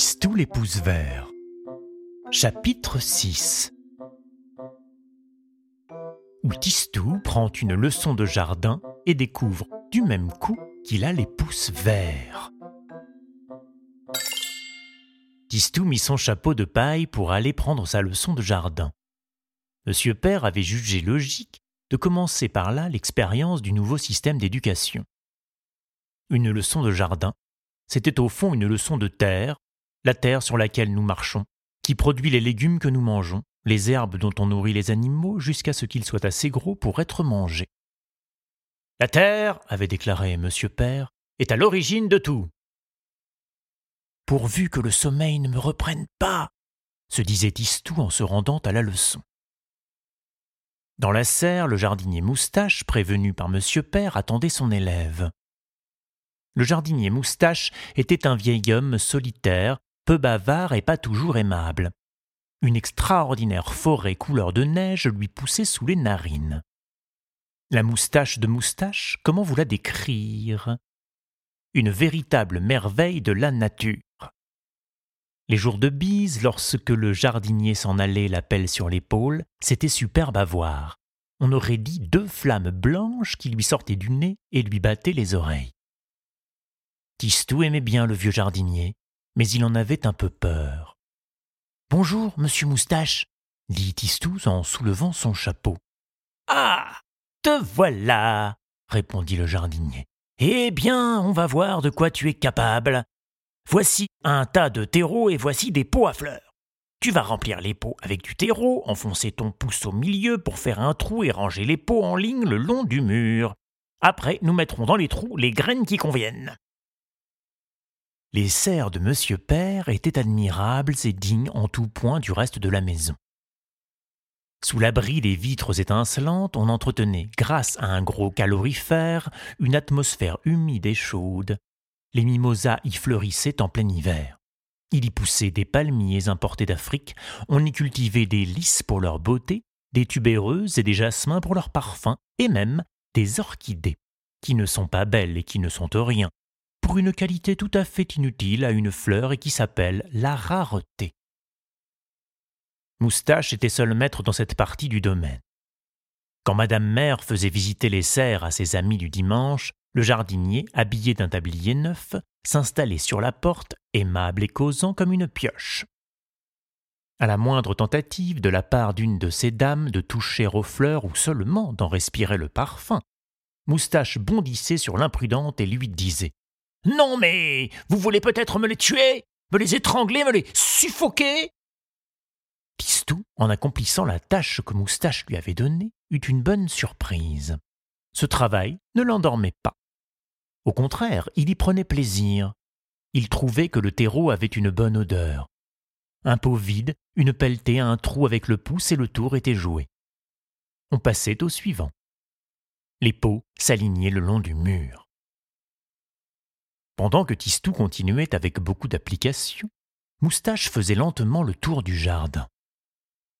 Tistou les pouces verts. Chapitre 6 Où Tistou prend une leçon de jardin et découvre du même coup qu'il a les pouces verts. Tistou mit son chapeau de paille pour aller prendre sa leçon de jardin. Monsieur Père avait jugé logique de commencer par là l'expérience du nouveau système d'éducation. Une leçon de jardin, c'était au fond une leçon de terre, la terre sur laquelle nous marchons, qui produit les légumes que nous mangeons, les herbes dont on nourrit les animaux jusqu'à ce qu'ils soient assez gros pour être mangés. La terre, avait déclaré Monsieur Père, est à l'origine de tout. Pourvu que le sommeil ne me reprenne pas, se disait Tistou en se rendant à la leçon. Dans la serre, le jardinier Moustache, prévenu par Monsieur Père, attendait son élève. Le jardinier Moustache était un vieil homme solitaire, peu bavard et pas toujours aimable. Une extraordinaire forêt couleur de neige lui poussait sous les narines. La moustache de Moustache, comment vous la décrire? Une véritable merveille de la nature. Les jours de bise, lorsque le jardinier s'en allait la pelle sur l'épaule, c'était superbe à voir. On aurait dit deux flammes blanches qui lui sortaient du nez et lui battaient les oreilles. Tistou aimait bien le vieux jardinier, mais il en avait un peu peur. Bonjour, monsieur Moustache, dit Tistou en soulevant son chapeau. Ah Te voilà répondit le jardinier. Eh bien, on va voir de quoi tu es capable. Voici un tas de terreau et voici des pots à fleurs. Tu vas remplir les pots avec du terreau, enfoncer ton pouce au milieu pour faire un trou et ranger les pots en ligne le long du mur. Après, nous mettrons dans les trous les graines qui conviennent. Les serres de Monsieur Père étaient admirables et dignes en tout point du reste de la maison. Sous l'abri des vitres étincelantes, on entretenait, grâce à un gros calorifère, une atmosphère humide et chaude. Les mimosas y fleurissaient en plein hiver. Il y poussait des palmiers importés d'Afrique, on y cultivait des lys pour leur beauté, des tubéreuses et des jasmins pour leur parfum, et même des orchidées, qui ne sont pas belles et qui ne sont rien, une qualité tout à fait inutile à une fleur et qui s'appelle la rareté. Moustache était seul maître dans cette partie du domaine. Quand Madame Mère faisait visiter les serres à ses amis du dimanche, le jardinier, habillé d'un tablier neuf, s'installait sur la porte, aimable et causant comme une pioche. À la moindre tentative de la part d'une de ces dames de toucher aux fleurs ou seulement d'en respirer le parfum, Moustache bondissait sur l'imprudente et lui disait non, mais vous voulez peut-être me les tuer, me les étrangler, me les suffoquer? Tistou, en accomplissant la tâche que Moustache lui avait donnée, eut une bonne surprise. Ce travail ne l'endormait pas. Au contraire, il y prenait plaisir. Il trouvait que le terreau avait une bonne odeur. Un pot vide, une pelletée, un trou avec le pouce et le tour était joué. On passait au suivant. Les pots s'alignaient le long du mur. Pendant que Tistou continuait avec beaucoup d'application, Moustache faisait lentement le tour du jardin.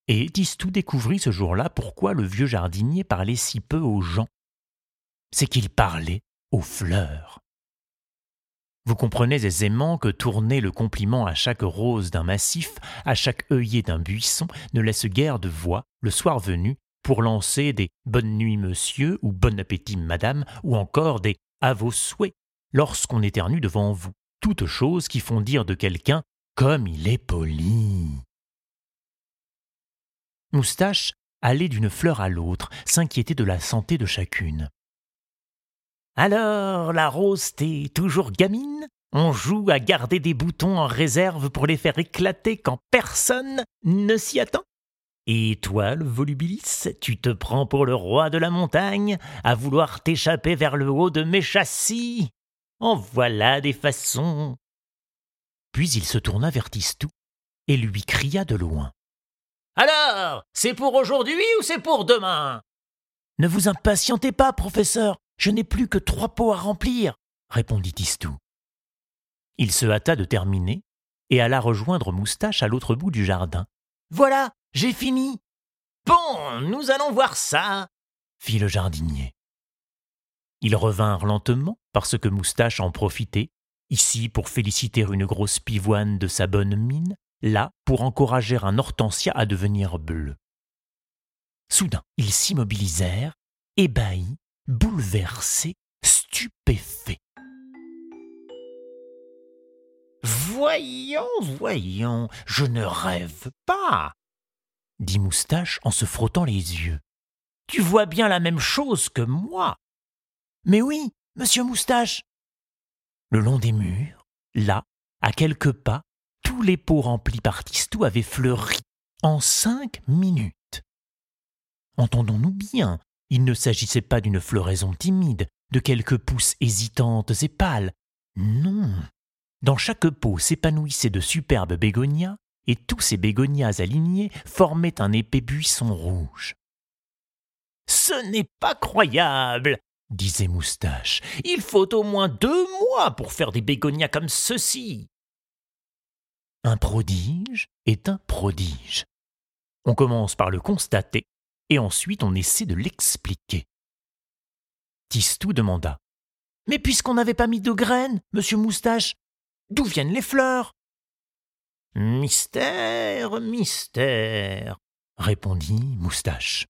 Et Tistou découvrit ce jour-là pourquoi le vieux jardinier parlait si peu aux gens. C'est qu'il parlait aux fleurs. Vous comprenez aisément que tourner le compliment à chaque rose d'un massif, à chaque œillet d'un buisson, ne laisse guère de voix, le soir venu, pour lancer des Bonne nuit monsieur ou Bon appétit madame, ou encore des À vos souhaits lorsqu'on éternue devant vous, toutes choses qui font dire de quelqu'un comme il est poli. Moustache allait d'une fleur à l'autre, s'inquiétait de la santé de chacune. Alors, la rose t'est toujours gamine? On joue à garder des boutons en réserve pour les faire éclater quand personne ne s'y attend? Et toi, le volubilis, tu te prends pour le roi de la montagne, à vouloir t'échapper vers le haut de mes châssis en voilà des façons. Puis il se tourna vers Tistou et lui cria de loin. Alors, c'est pour aujourd'hui ou c'est pour demain? Ne vous impatientez pas, professeur, je n'ai plus que trois pots à remplir, répondit Tistou. Il se hâta de terminer et alla rejoindre Moustache à l'autre bout du jardin. Voilà, j'ai fini. Bon, nous allons voir ça, fit le jardinier. Ils revinrent lentement, parce que Moustache en profitait, ici pour féliciter une grosse pivoine de sa bonne mine, là pour encourager un hortensia à devenir bleu. Soudain, ils s'immobilisèrent, ébahis, bouleversés, stupéfaits. Voyons, voyons, je ne rêve pas, dit Moustache en se frottant les yeux. Tu vois bien la même chose que moi. Mais oui, monsieur Moustache. Le long des murs, là, à quelques pas, tous les pots remplis par Tistou avaient fleuri en cinq minutes. Entendons-nous bien, il ne s'agissait pas d'une floraison timide, de quelques pousses hésitantes et pâles. Non. Dans chaque pot s'épanouissaient de superbes bégonias, et tous ces bégonias alignés formaient un épais buisson rouge. Ce n'est pas croyable, disait Moustache. Il faut au moins deux mois pour faire des bégonias comme ceci. Un prodige est un prodige. On commence par le constater, et ensuite on essaie de l'expliquer. Tistou demanda. Mais puisqu'on n'avait pas mis de graines, monsieur Moustache, d'où viennent les fleurs? Mystère, mystère, répondit Moustache.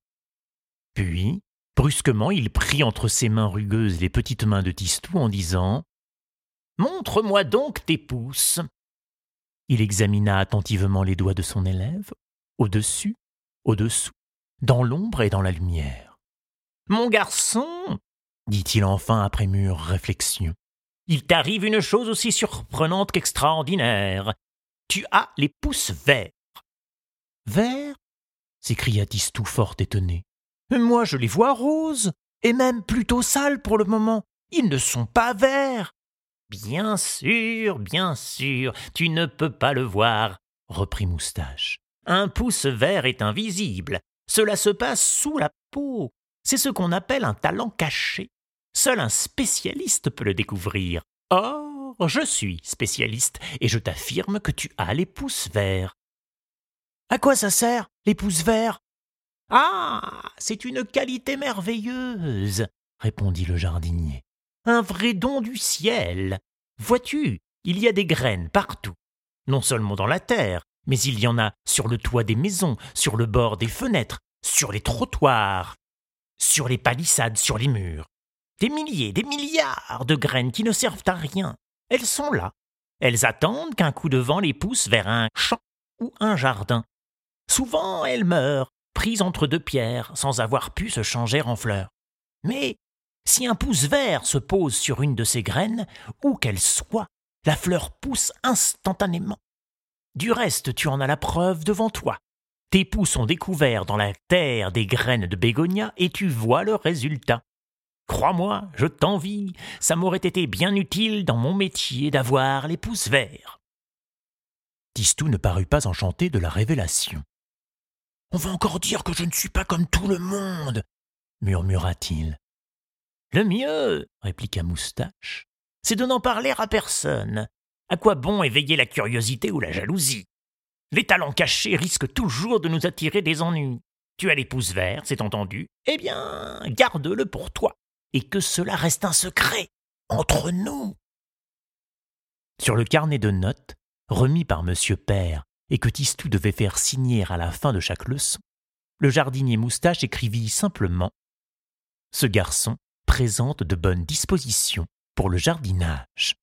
Puis, brusquement, il prit entre ses mains rugueuses les petites mains de Tistou en disant Montre-moi donc tes pouces. Il examina attentivement les doigts de son élève, au-dessus, au-dessous, dans l'ombre et dans la lumière. Mon garçon, dit-il enfin après mûre réflexion, il t'arrive une chose aussi surprenante qu'extraordinaire tu as les pouces verts. Verts? s'écria Tistou fort étonné. Moi, je les vois roses, et même plutôt sales pour le moment. Ils ne sont pas verts. Bien sûr, bien sûr, tu ne peux pas le voir, reprit Moustache. Un pouce vert est invisible. Cela se passe sous la peau. C'est ce qu'on appelle un talent caché. Seul un spécialiste peut le découvrir. Or, je suis spécialiste, et je t'affirme que tu as les pouces verts. À quoi ça sert, les pouces verts? Ah c'est une qualité merveilleuse, répondit le jardinier. Un vrai don du ciel. Vois-tu, il y a des graines partout, non seulement dans la terre, mais il y en a sur le toit des maisons, sur le bord des fenêtres, sur les trottoirs, sur les palissades, sur les murs. Des milliers, des milliards de graines qui ne servent à rien, elles sont là. Elles attendent qu'un coup de vent les pousse vers un champ ou un jardin. Souvent elles meurent, prises entre deux pierres, sans avoir pu se changer en fleurs. Mais si un pouce vert se pose sur une de ces graines, où qu'elle soit, la fleur pousse instantanément. Du reste, tu en as la preuve devant toi. Tes pouces ont découvert dans la terre des graines de bégonia et tu vois le résultat. Crois-moi, je t'envie, ça m'aurait été bien utile dans mon métier d'avoir les pouces verts. Tistou ne parut pas enchanté de la révélation. On va encore dire que je ne suis pas comme tout le monde, murmura-t-il. Le mieux, répliqua Moustache, c'est de n'en parler à personne. À quoi bon éveiller la curiosité ou la jalousie? Les talents cachés risquent toujours de nous attirer des ennuis. Tu as les pouces verts, c'est entendu. Eh bien, garde-le pour toi et que cela reste un secret entre nous. Sur le carnet de notes, remis par Monsieur Père et que Tistou devait faire signer à la fin de chaque leçon, le jardinier Moustache écrivit simplement Ce garçon présente de bonnes dispositions pour le jardinage.